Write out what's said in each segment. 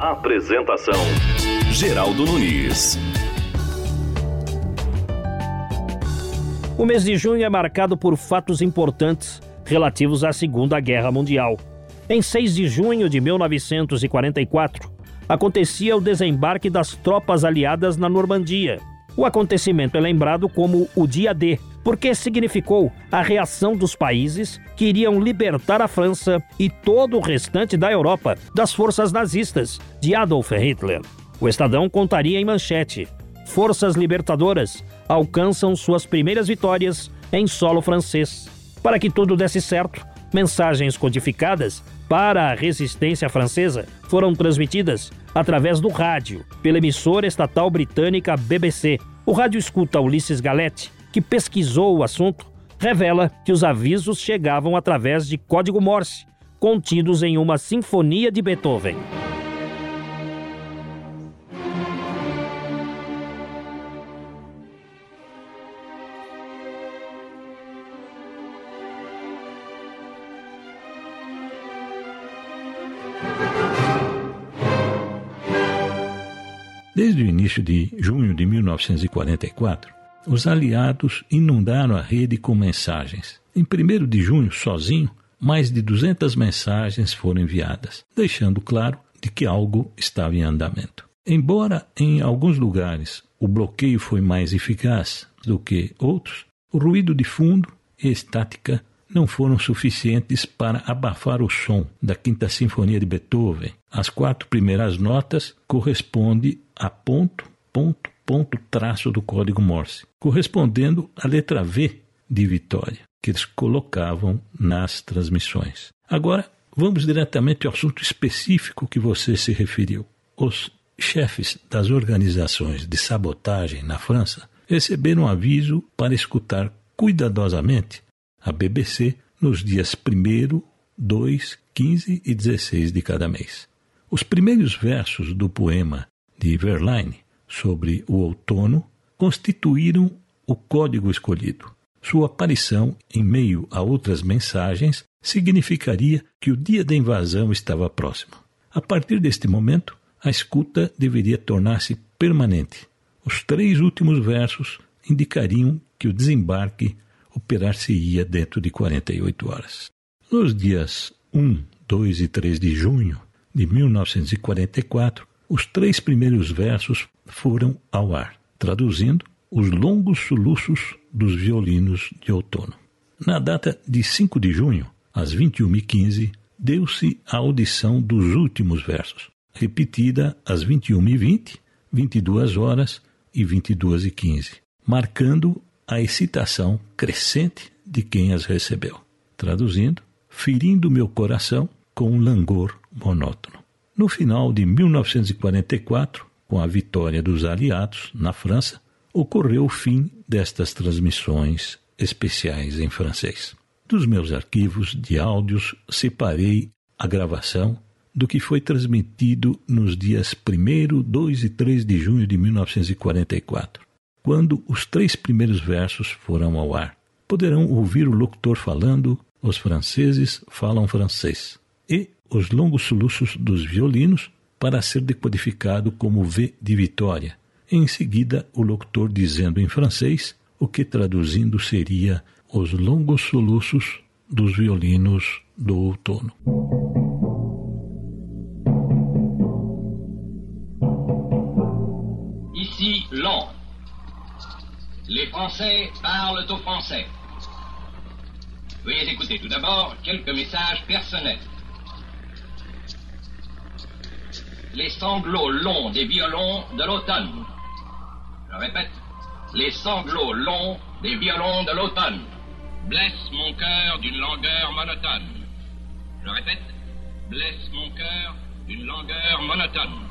Apresentação: Geraldo Nunes. O mês de junho é marcado por fatos importantes relativos à Segunda Guerra Mundial. Em 6 de junho de 1944, acontecia o desembarque das tropas aliadas na Normandia. O acontecimento é lembrado como o Dia D, porque significou a reação dos países que iriam libertar a França e todo o restante da Europa das forças nazistas de Adolf Hitler. O Estadão contaria em manchete: Forças libertadoras alcançam suas primeiras vitórias em solo francês. Para que tudo desse certo, mensagens codificadas para a resistência francesa foram transmitidas através do rádio pela emissora estatal britânica BBC. O rádio escuta Ulisses Galete, que pesquisou o assunto, revela que os avisos chegavam através de código Morse, contidos em uma sinfonia de Beethoven. Desde o início de junho de 1944, os aliados inundaram a rede com mensagens. Em 1 de junho, sozinho, mais de 200 mensagens foram enviadas, deixando claro de que algo estava em andamento. Embora em alguns lugares o bloqueio foi mais eficaz do que outros, o ruído de fundo e estática não foram suficientes para abafar o som da Quinta Sinfonia de Beethoven. As quatro primeiras notas correspondem a ponto, ponto, ponto, traço do código Morse, correspondendo à letra V de Vitória, que eles colocavam nas transmissões. Agora, vamos diretamente ao assunto específico que você se referiu. Os chefes das organizações de sabotagem na França receberam aviso para escutar cuidadosamente a BBC nos dias 1, 2, 15 e 16 de cada mês. Os primeiros versos do poema de Verlaine sobre o outono constituíram o código escolhido. Sua aparição em meio a outras mensagens significaria que o dia da invasão estava próximo. A partir deste momento, a escuta deveria tornar-se permanente. Os três últimos versos indicariam que o desembarque operar-se-ia dentro de 48 horas. Nos dias 1, 2 e 3 de junho de 1944, os três primeiros versos foram ao ar, traduzindo os longos soluços dos violinos de outono. Na data de 5 de junho, às 21h15, deu-se a audição dos últimos versos, repetida às 21h20, 22 horas e 22h15, marcando a excitação crescente de quem as recebeu. Traduzindo, ferindo meu coração com um langor monótono. No final de 1944, com a vitória dos aliados na França, ocorreu o fim destas transmissões especiais em francês. Dos meus arquivos de áudios, separei a gravação do que foi transmitido nos dias 1, 2 e 3 de junho de 1944 quando os três primeiros versos foram ao ar. Poderão ouvir o locutor falando: os franceses falam francês, e os longos soluços dos violinos para ser decodificado como V de vitória. Em seguida, o locutor dizendo em francês o que traduzindo seria os longos soluços dos violinos do outono. Ici Londres. Les Français parlent aux Français. Veuillez écouter tout d'abord quelques messages personnels. Les sanglots longs des violons de l'automne. Je répète, les sanglots longs des violons de l'automne blessent mon cœur d'une langueur monotone. Je répète, blessent mon cœur d'une langueur monotone.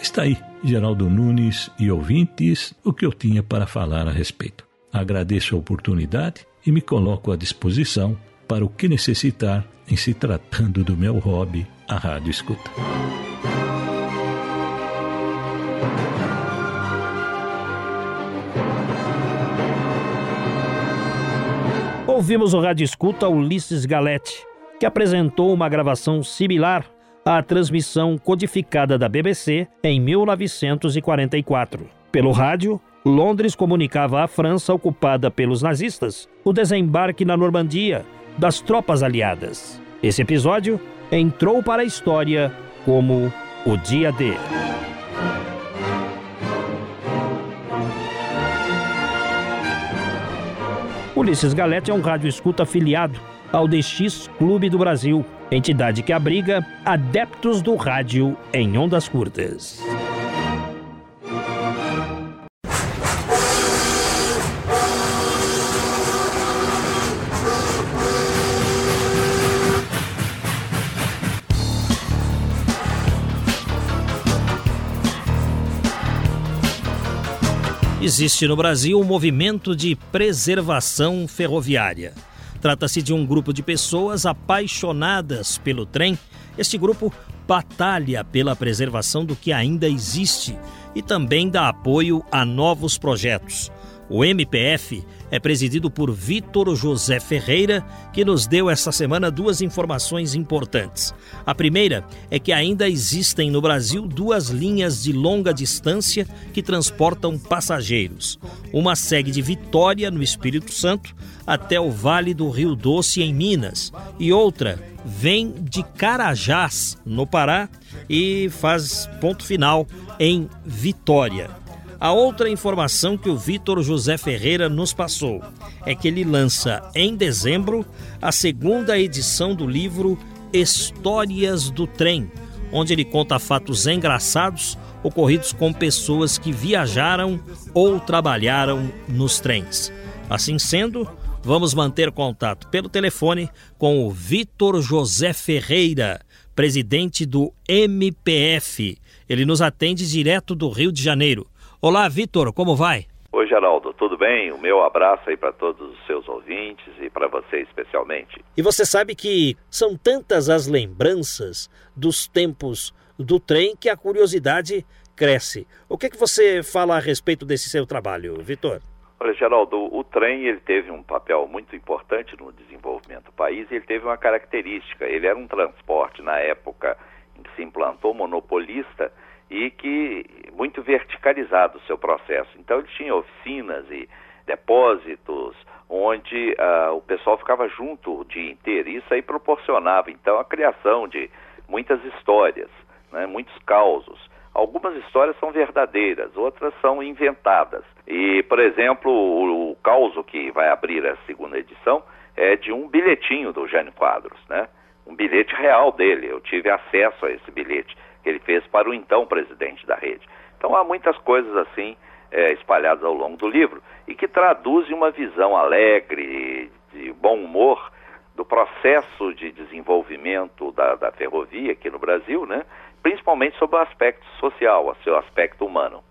Está aí, Geraldo Nunes e ouvintes, o que eu tinha para falar a respeito. Agradeço a oportunidade e me coloco à disposição para o que necessitar em se tratando do meu hobby, a rádio escuta. Ouvimos o rádio escuta Ulisses Galete, que apresentou uma gravação similar à transmissão codificada da BBC em 1944. Pelo rádio, Londres comunicava à França ocupada pelos nazistas o desembarque na Normandia das tropas aliadas. Esse episódio entrou para a história como o Dia D. Ulisses Galete é um rádio escuta afiliado ao DX Clube do Brasil, entidade que abriga adeptos do rádio em ondas curtas. Existe no Brasil um movimento de preservação ferroviária. Trata-se de um grupo de pessoas apaixonadas pelo trem. Este grupo batalha pela preservação do que ainda existe e também dá apoio a novos projetos. O MPF é presidido por Vitor José Ferreira, que nos deu essa semana duas informações importantes. A primeira é que ainda existem no Brasil duas linhas de longa distância que transportam passageiros. Uma segue de Vitória, no Espírito Santo, até o Vale do Rio Doce, em Minas, e outra vem de Carajás, no Pará, e faz ponto final em Vitória. A outra informação que o Vitor José Ferreira nos passou é que ele lança em dezembro a segunda edição do livro Histórias do Trem, onde ele conta fatos engraçados ocorridos com pessoas que viajaram ou trabalharam nos trens. Assim sendo, vamos manter contato pelo telefone com o Vitor José Ferreira, presidente do MPF. Ele nos atende direto do Rio de Janeiro. Olá, Vitor, como vai? Oi, Geraldo, tudo bem? O meu abraço aí para todos os seus ouvintes e para você especialmente. E você sabe que são tantas as lembranças dos tempos do trem que a curiosidade cresce. O que, é que você fala a respeito desse seu trabalho, Vitor? Olha, Geraldo, o trem ele teve um papel muito importante no desenvolvimento do país e ele teve uma característica. Ele era um transporte na época em que se implantou monopolista e que muito verticalizado o seu processo. Então ele tinha oficinas e depósitos onde uh, o pessoal ficava junto o dia inteiro. Isso aí proporcionava então a criação de muitas histórias, né, muitos causos. Algumas histórias são verdadeiras, outras são inventadas. E, por exemplo, o, o que vai abrir a segunda edição é de um bilhetinho do Jânio Quadros, né? Um bilhete real dele. Eu tive acesso a esse bilhete que ele fez para o então presidente da rede. Então há muitas coisas assim é, espalhadas ao longo do livro e que traduzem uma visão alegre, de bom humor do processo de desenvolvimento da, da ferrovia aqui no Brasil, né? principalmente sobre o aspecto social, o seu aspecto humano.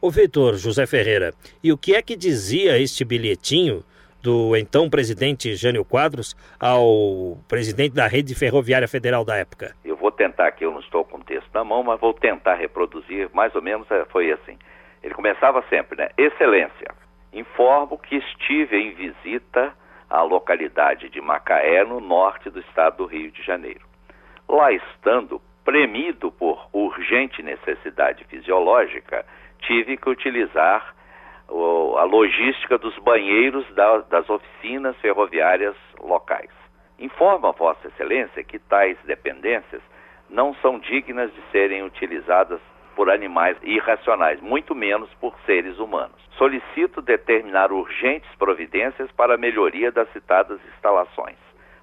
O Vitor José Ferreira, e o que é que dizia este bilhetinho do então presidente Jânio Quadros ao presidente da Rede Ferroviária Federal da época? Eu vou tentar aqui, eu não estou com o texto na mão, mas vou tentar reproduzir, mais ou menos é, foi assim. Ele começava sempre, né? Excelência, informo que estive em visita à localidade de Macaé, no norte do estado do Rio de Janeiro. Lá estando, premido por urgente necessidade fisiológica, tive que utilizar a logística dos banheiros da, das oficinas ferroviárias locais. Informa Vossa Excelência que tais dependências não são dignas de serem utilizadas por animais irracionais, muito menos por seres humanos. Solicito determinar urgentes providências para a melhoria das citadas instalações.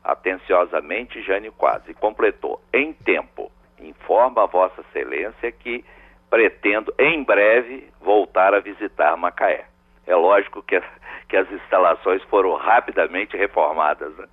Atenciosamente, Jane Quase completou, em tempo, informa a Vossa Excelência que pretendo em breve voltar a visitar Macaé. É lógico que, que as instalações foram rapidamente reformadas. Né?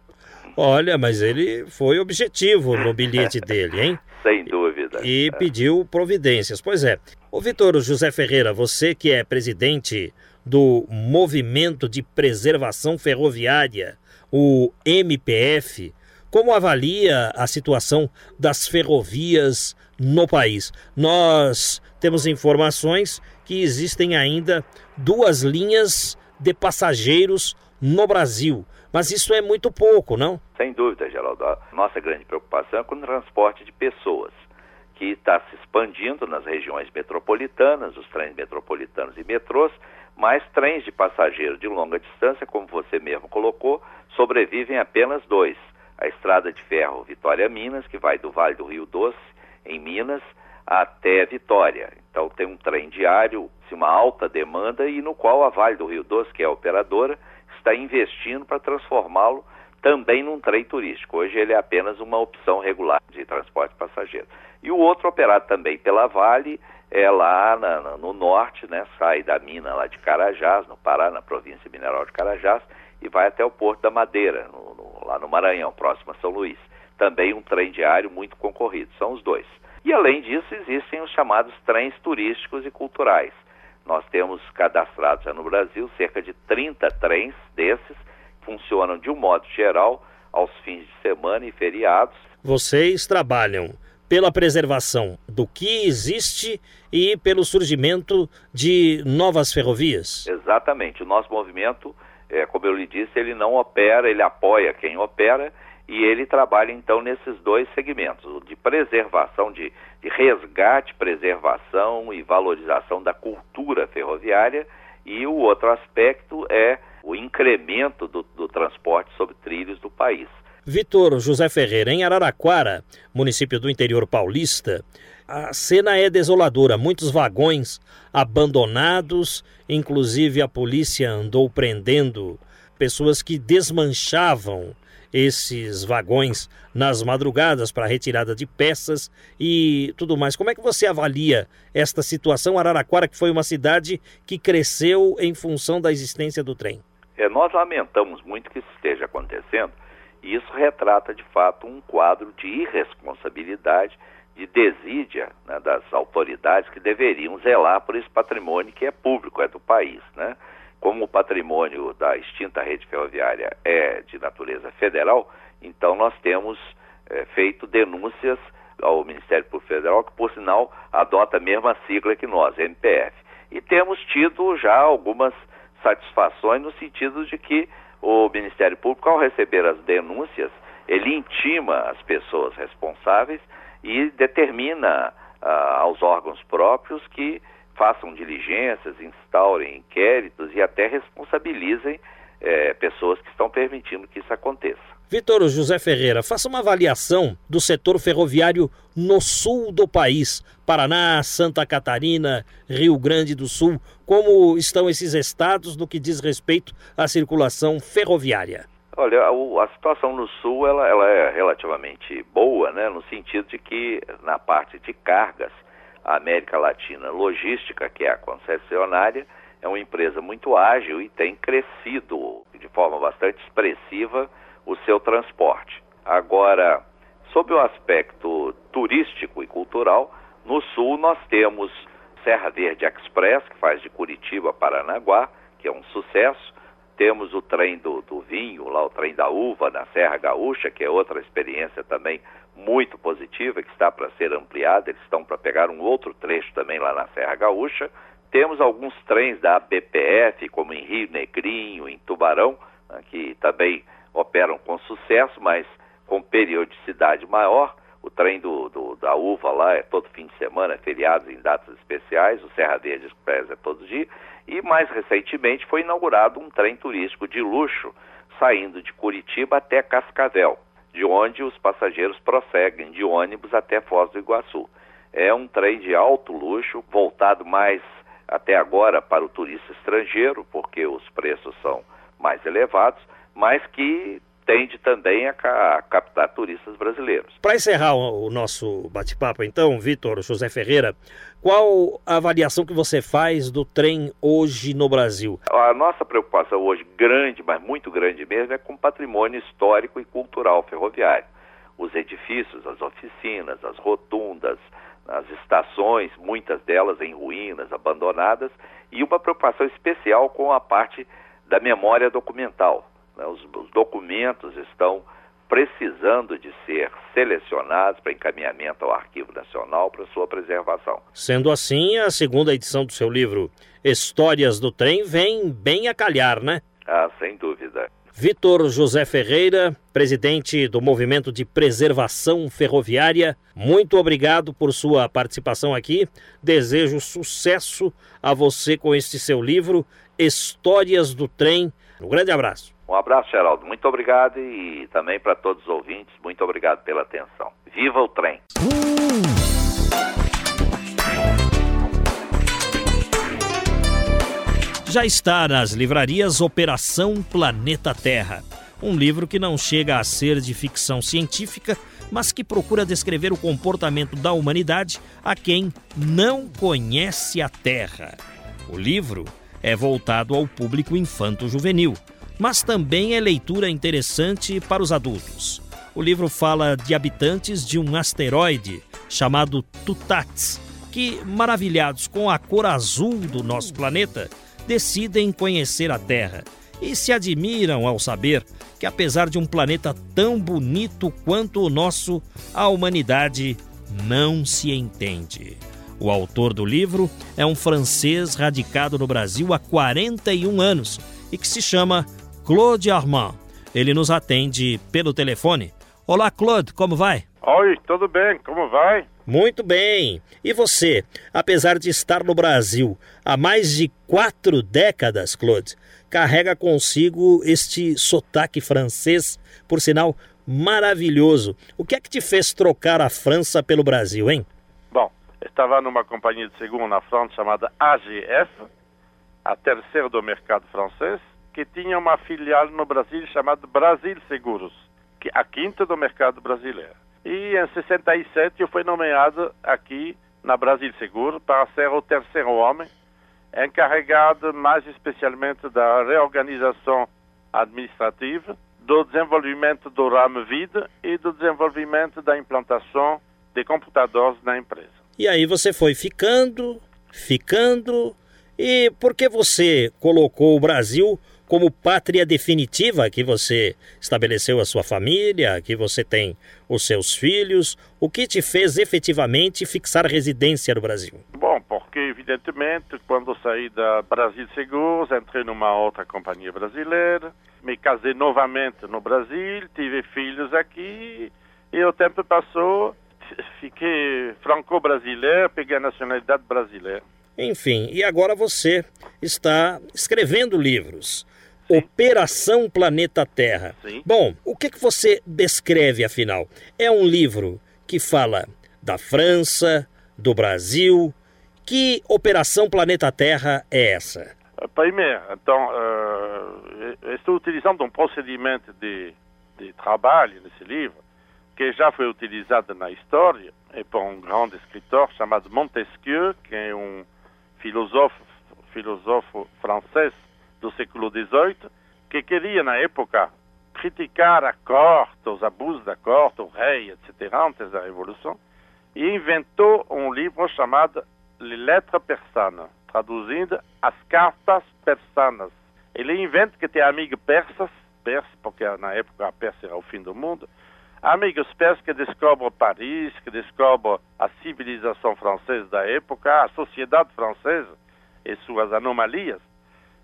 Olha, mas ele foi objetivo no bilhete dele, hein? Sem dúvida. E é. pediu providências. Pois é. Ô Vitor José Ferreira, você que é presidente do Movimento de Preservação Ferroviária, o MPF, como avalia a situação das ferrovias no país? Nós temos informações que existem ainda duas linhas de passageiros no Brasil. Mas isso é muito pouco, não? Sem dúvida, Geraldo. A nossa grande preocupação é com o transporte de pessoas, que está se expandindo nas regiões metropolitanas, os trens metropolitanos e metrôs, mas trens de passageiro de longa distância, como você mesmo colocou, sobrevivem apenas dois. A estrada de ferro Vitória-Minas, que vai do Vale do Rio Doce, em Minas, até Vitória. Então tem um trem diário, uma alta demanda e no qual a Vale do Rio Doce, que é a operadora, está investindo para transformá-lo também num trem turístico. Hoje ele é apenas uma opção regular de transporte passageiro. E o outro operado também pela Vale é lá na, na, no norte, né, sai da mina lá de Carajás, no Pará, na província mineral de Carajás, e vai até o Porto da Madeira, no, no, lá no Maranhão, próximo a São Luís. Também um trem diário muito concorrido, são os dois. E além disso, existem os chamados trens turísticos e culturais. Nós temos cadastrados no Brasil cerca de 30 trens desses, funcionam de um modo geral aos fins de semana e feriados. Vocês trabalham pela preservação do que existe e pelo surgimento de novas ferrovias. Exatamente. O nosso movimento, é, como eu lhe disse, ele não opera, ele apoia quem opera e ele trabalha então nesses dois segmentos, o de preservação, de, de resgate, preservação e valorização da cultura ferroviária e o outro aspecto é o incremento do, do transporte sobre trilhos do país. Vitor José Ferreira, em Araraquara, município do interior paulista, a cena é desoladora. Muitos vagões abandonados, inclusive a polícia andou prendendo pessoas que desmanchavam esses vagões nas madrugadas para retirada de peças e tudo mais. Como é que você avalia esta situação? Araraquara, que foi uma cidade que cresceu em função da existência do trem. É, nós lamentamos muito que isso esteja acontecendo e isso retrata de fato um quadro de irresponsabilidade, de desídia né, das autoridades que deveriam zelar por esse patrimônio que é público, é do país, né? Como o patrimônio da extinta rede ferroviária é de natureza federal, então nós temos é, feito denúncias ao Ministério Público Federal, que por sinal adota a mesma sigla que nós, MPF. E temos tido já algumas satisfações no sentido de que o Ministério Público, ao receber as denúncias, ele intima as pessoas responsáveis e determina ah, aos órgãos próprios que façam diligências, instaurem inquéritos e até responsabilizem é, pessoas que estão permitindo que isso aconteça. Vitor José Ferreira, faça uma avaliação do setor ferroviário no sul do país, Paraná, Santa Catarina, Rio Grande do Sul. Como estão esses estados no que diz respeito à circulação ferroviária? Olha, a, situação no sul ela, ela é relativamente boa, né, no sentido de que na parte de cargas a América Latina Logística, que é a concessionária, é uma empresa muito ágil e tem crescido de forma bastante expressiva o seu transporte. Agora, sob o aspecto turístico e cultural, no sul nós temos Serra Verde Express, que faz de Curitiba a Paranaguá, que é um sucesso. Temos o trem do, do vinho, lá o trem da uva na Serra Gaúcha, que é outra experiência também muito positiva que está para ser ampliada. Eles estão para pegar um outro trecho também lá na Serra Gaúcha. Temos alguns trens da BPF, como em Rio Negrinho, em Tubarão, né, que também operam com sucesso, mas com periodicidade maior. O trem do, do, da uva lá é todo fim de semana, é feriados em datas especiais, o Serra Verde Express é todo dia. E mais recentemente foi inaugurado um trem turístico de luxo saindo de Curitiba até Cascavel de onde os passageiros prosseguem de ônibus até Foz do Iguaçu. É um trem de alto luxo, voltado mais até agora para o turista estrangeiro, porque os preços são mais elevados, mas que tende também a, a captar turistas brasileiros. Para encerrar o, o nosso bate-papo, então, Vitor José Ferreira, qual a avaliação que você faz do trem hoje no Brasil? A nossa preocupação hoje, grande, mas muito grande mesmo, é com o patrimônio histórico e cultural ferroviário. Os edifícios, as oficinas, as rotundas, as estações, muitas delas em ruínas, abandonadas, e uma preocupação especial com a parte da memória documental. Né? Os, os documentos estão precisando de ser selecionados para encaminhamento ao Arquivo Nacional para sua preservação. Sendo assim, a segunda edição do seu livro Histórias do Trem vem bem a calhar, né? Ah, sem dúvida. Vitor José Ferreira, presidente do Movimento de Preservação Ferroviária, muito obrigado por sua participação aqui. Desejo sucesso a você com este seu livro, Histórias do Trem. Um grande abraço. Um abraço, Geraldo. Muito obrigado e também para todos os ouvintes, muito obrigado pela atenção. Viva o trem! Já está nas livrarias Operação Planeta Terra, um livro que não chega a ser de ficção científica, mas que procura descrever o comportamento da humanidade a quem não conhece a Terra. O livro é voltado ao público infanto-juvenil, mas também é leitura interessante para os adultos. O livro fala de habitantes de um asteroide chamado Tutats, que, maravilhados com a cor azul do nosso planeta, decidem conhecer a Terra e se admiram ao saber que, apesar de um planeta tão bonito quanto o nosso, a humanidade não se entende. O autor do livro é um francês radicado no Brasil há 41 anos e que se chama Claude Armand. Ele nos atende pelo telefone. Olá, Claude, como vai? Oi, tudo bem? Como vai? Muito bem. E você, apesar de estar no Brasil há mais de quatro décadas, Claude, carrega consigo este sotaque francês, por sinal maravilhoso. O que é que te fez trocar a França pelo Brasil, hein? Bom, estava numa companhia de seguro na França chamada AGF, a terceira do mercado francês, que tinha uma filial no Brasil chamada Brasil Seguros, que a quinta do mercado brasileiro. E em 67 eu fui nomeado aqui na Brasil Seguro para ser o terceiro homem encarregado mais especialmente da reorganização administrativa, do desenvolvimento do ramo vida e do desenvolvimento da implantação de computadores na empresa. E aí você foi ficando, ficando, e por que você colocou o Brasil como pátria definitiva que você estabeleceu a sua família, que você tem os seus filhos, o que te fez efetivamente fixar residência no Brasil? Bom, porque evidentemente quando saí da Brasil Seguros, entrei numa outra companhia brasileira, me casei novamente no Brasil, tive filhos aqui e o tempo passou, fiquei franco-brasileiro, peguei a nacionalidade brasileira. Enfim, e agora você está escrevendo livros. Operação Planeta Terra. Sim. Bom, o que, que você descreve, afinal? É um livro que fala da França, do Brasil. Que Operação Planeta Terra é essa? Primeiro, então, uh, estou utilizando um procedimento de, de trabalho nesse livro que já foi utilizado na história e por um grande escritor chamado Montesquieu, que é um filósofo, filósofo francês do século XVIII, que queria, na época, criticar a corte, os abusos da corte, o rei, etc., antes da Revolução, e inventou um livro chamado Les Lettres Persanes, traduzindo as cartas persanas. Ele inventa que tem amigos persas, persas, porque na época a Pérsia era o fim do mundo, amigos persas que descobrem Paris, que descobrem a civilização francesa da época, a sociedade francesa e suas anomalias,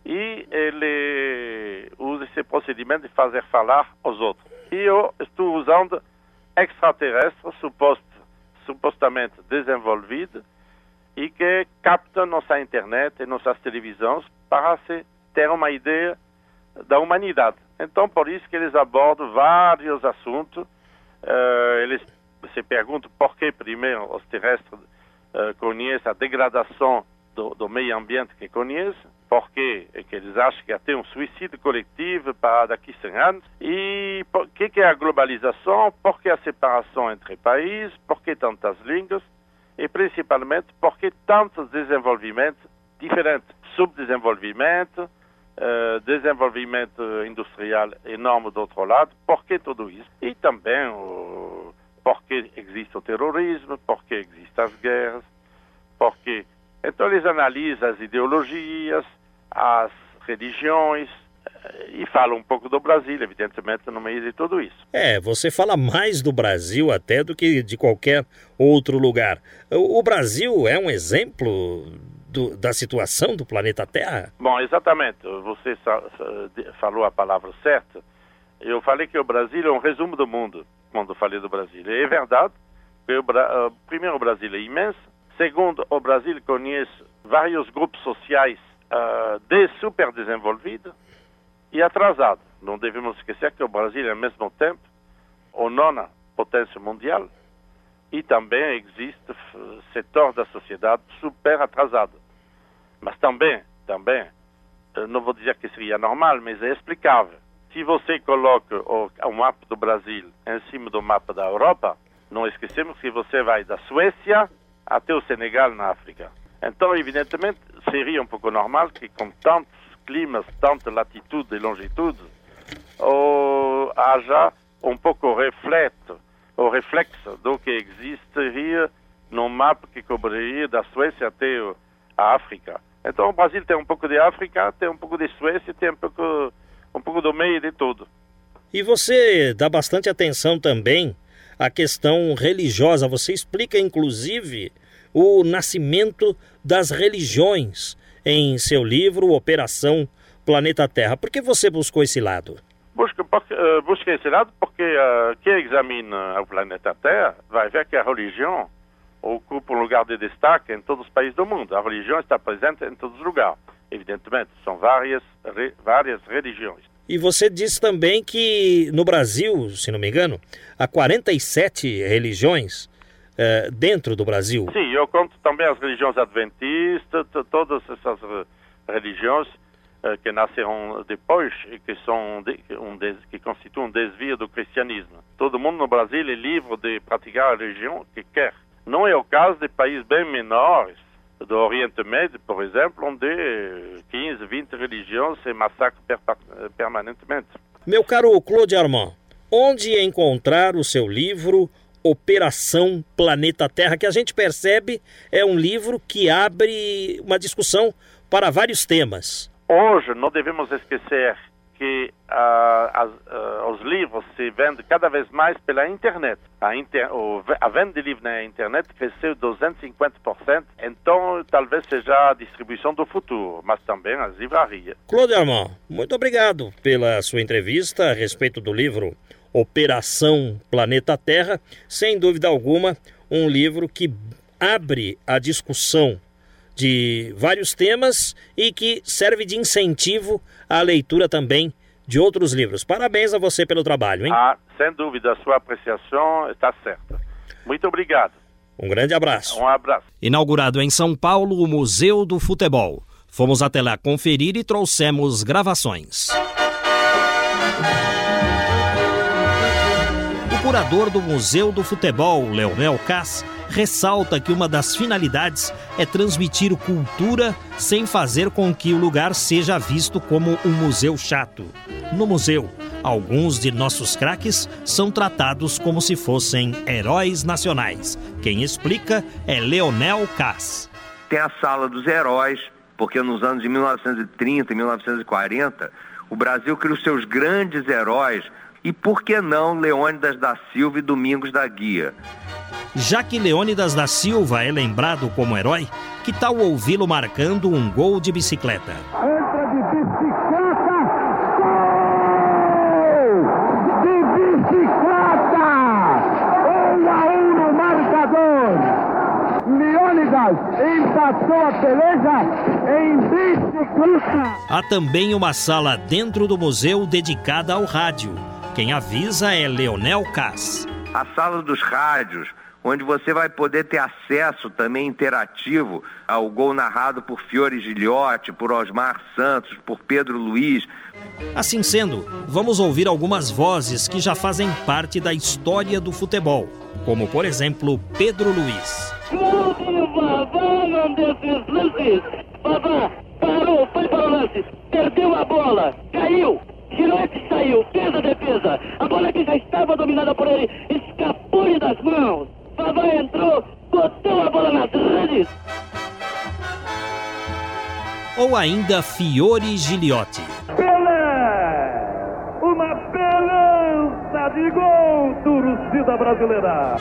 e ele usa esse procedimento de fazer falar os outros. E eu estou usando extraterrestres suposto, supostamente desenvolvidos e que captam nossa internet e nossas televisões para se ter uma ideia da humanidade. Então, por isso que eles abordam vários assuntos. Uh, eles se perguntam por que, primeiro, os terrestres uh, conhecem a degradação do, do meio ambiente que conhecem, porque eles acham que até um suicídio coletivo para daqui a 100 anos. E o que, que é a globalização? Por que a separação entre países? Por que tantas línguas? E principalmente, por que tantos desenvolvimentos diferentes? Subdesenvolvimento, uh, desenvolvimento industrial enorme do outro lado. Por que tudo isso? E também uh, que existe o terrorismo, por que existem as guerras, por então eles analisam as ideologias, as religiões eh, e falam um pouco do Brasil, evidentemente, no meio de tudo isso. É, você fala mais do Brasil até do que de qualquer outro lugar. O Brasil é um exemplo do, da situação do planeta Terra? Bom, exatamente. Você falou a palavra certa. Eu falei que o Brasil é um resumo do mundo quando falei do Brasil. E é verdade o, uh, primeiro o Brasil é imenso. Segundo, o Brasil conhece vários grupos sociais uh, de super desenvolvidos e atrasados. Não devemos esquecer que o Brasil, ao mesmo tempo, a nona potência mundial e também existe setor da sociedade super atrasado. Mas também, também, não vou dizer que seria normal, mas é explicável. Se você coloca o, o mapa do Brasil em cima do mapa da Europa, não esquecemos que você vai da Suécia até o Senegal na África. Então, evidentemente, seria um pouco normal que com tantos climas, tanta latitude e longitude, ou haja um pouco reflexo, o reflexo do que existiria no mapa que cobriria da Suécia até a África. Então o Brasil tem um pouco de África, tem um pouco de Suécia, tem um pouco, um pouco do meio de tudo. E você dá bastante atenção também à questão religiosa. Você explica, inclusive, o nascimento das religiões em seu livro Operação Planeta Terra. Por que você buscou esse lado? Busca, busca esse lado porque uh, quem examina o planeta Terra vai ver que a religião ocupa um lugar de destaque em todos os países do mundo. A religião está presente em todos os lugares. Evidentemente, são várias, re, várias religiões. E você disse também que no Brasil, se não me engano, há 47 religiões uh, dentro do Brasil. Sim, eu conto também as religiões adventistas, todas essas religiões uh, que nasceram depois e que são um des, que constituem um desvio do cristianismo. Todo mundo no Brasil é livre de praticar a religião que quer. Não é o caso de países bem menores, do Oriente Médio, por exemplo, onde 15, 20 religiões se massacram permanentemente. Meu caro Claude Armand, onde encontrar o seu livro Operação Planeta Terra, que a gente percebe é um livro que abre uma discussão para vários temas. Hoje não devemos esquecer que as, uh, os livros se vendem cada vez mais pela internet. A, inter, o, a venda de livros na internet cresceu 250%, então talvez seja a distribuição do futuro, mas também as livrarias. Claude Armand, muito obrigado pela sua entrevista a respeito do livro Operação Planeta Terra. Sem dúvida alguma, um livro que abre a discussão de vários temas e que serve de incentivo à leitura também de outros livros. Parabéns a você pelo trabalho, hein? Ah, sem dúvida, a sua apreciação está certa. Muito obrigado. Um grande abraço. Um abraço. Inaugurado em São Paulo o Museu do Futebol. Fomos até lá conferir e trouxemos gravações. O curador do Museu do Futebol, Leonel Cass, ressalta que uma das finalidades é transmitir cultura sem fazer com que o lugar seja visto como um museu chato. No museu, alguns de nossos craques são tratados como se fossem heróis nacionais. Quem explica é Leonel Cass. Tem a sala dos heróis, porque nos anos de 1930 e 1940, o Brasil criou seus grandes heróis e por que não Leônidas da Silva e Domingos da Guia? Já que Leônidas da Silva é lembrado como herói, que tal ouvi-lo marcando um gol de bicicleta? Entra de bicicleta! Gol! De bicicleta! 1 a 1 no marcador! Leônidas empatou a peleja em bicicleta! Há também uma sala dentro do museu dedicada ao rádio. Quem avisa é Leonel Cass. A sala dos rádios, onde você vai poder ter acesso também interativo ao gol narrado por Fiore Giliotti, por Osmar Santos, por Pedro Luiz. Assim sendo, vamos ouvir algumas vozes que já fazem parte da história do futebol, como por exemplo Pedro Luiz. Parou, foi para o lance, perdeu a bola, caiu, Girotti saiu, fez a defesa. A bola que já estava dominada por ele escapou-lhe das mãos. Vavá entrou, botou a bola nas redes. Ou ainda Fiore Giliotti. Pelé! Uma belança de gol, torcida brasileira.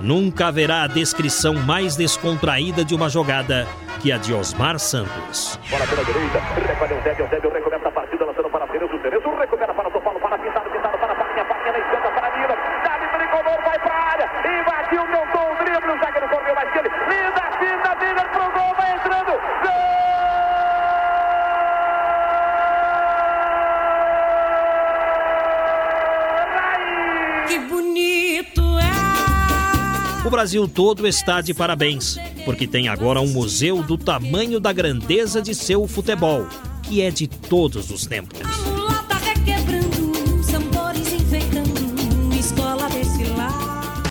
Nunca haverá a descrição mais descontraída de uma jogada que a de Osmar Santos. Bola pela direita, recolhe o Zébio, o Zébio recomeça a partida, Brasil todo está de parabéns, porque tem agora um museu do tamanho da grandeza de seu futebol, que é de todos os tempos.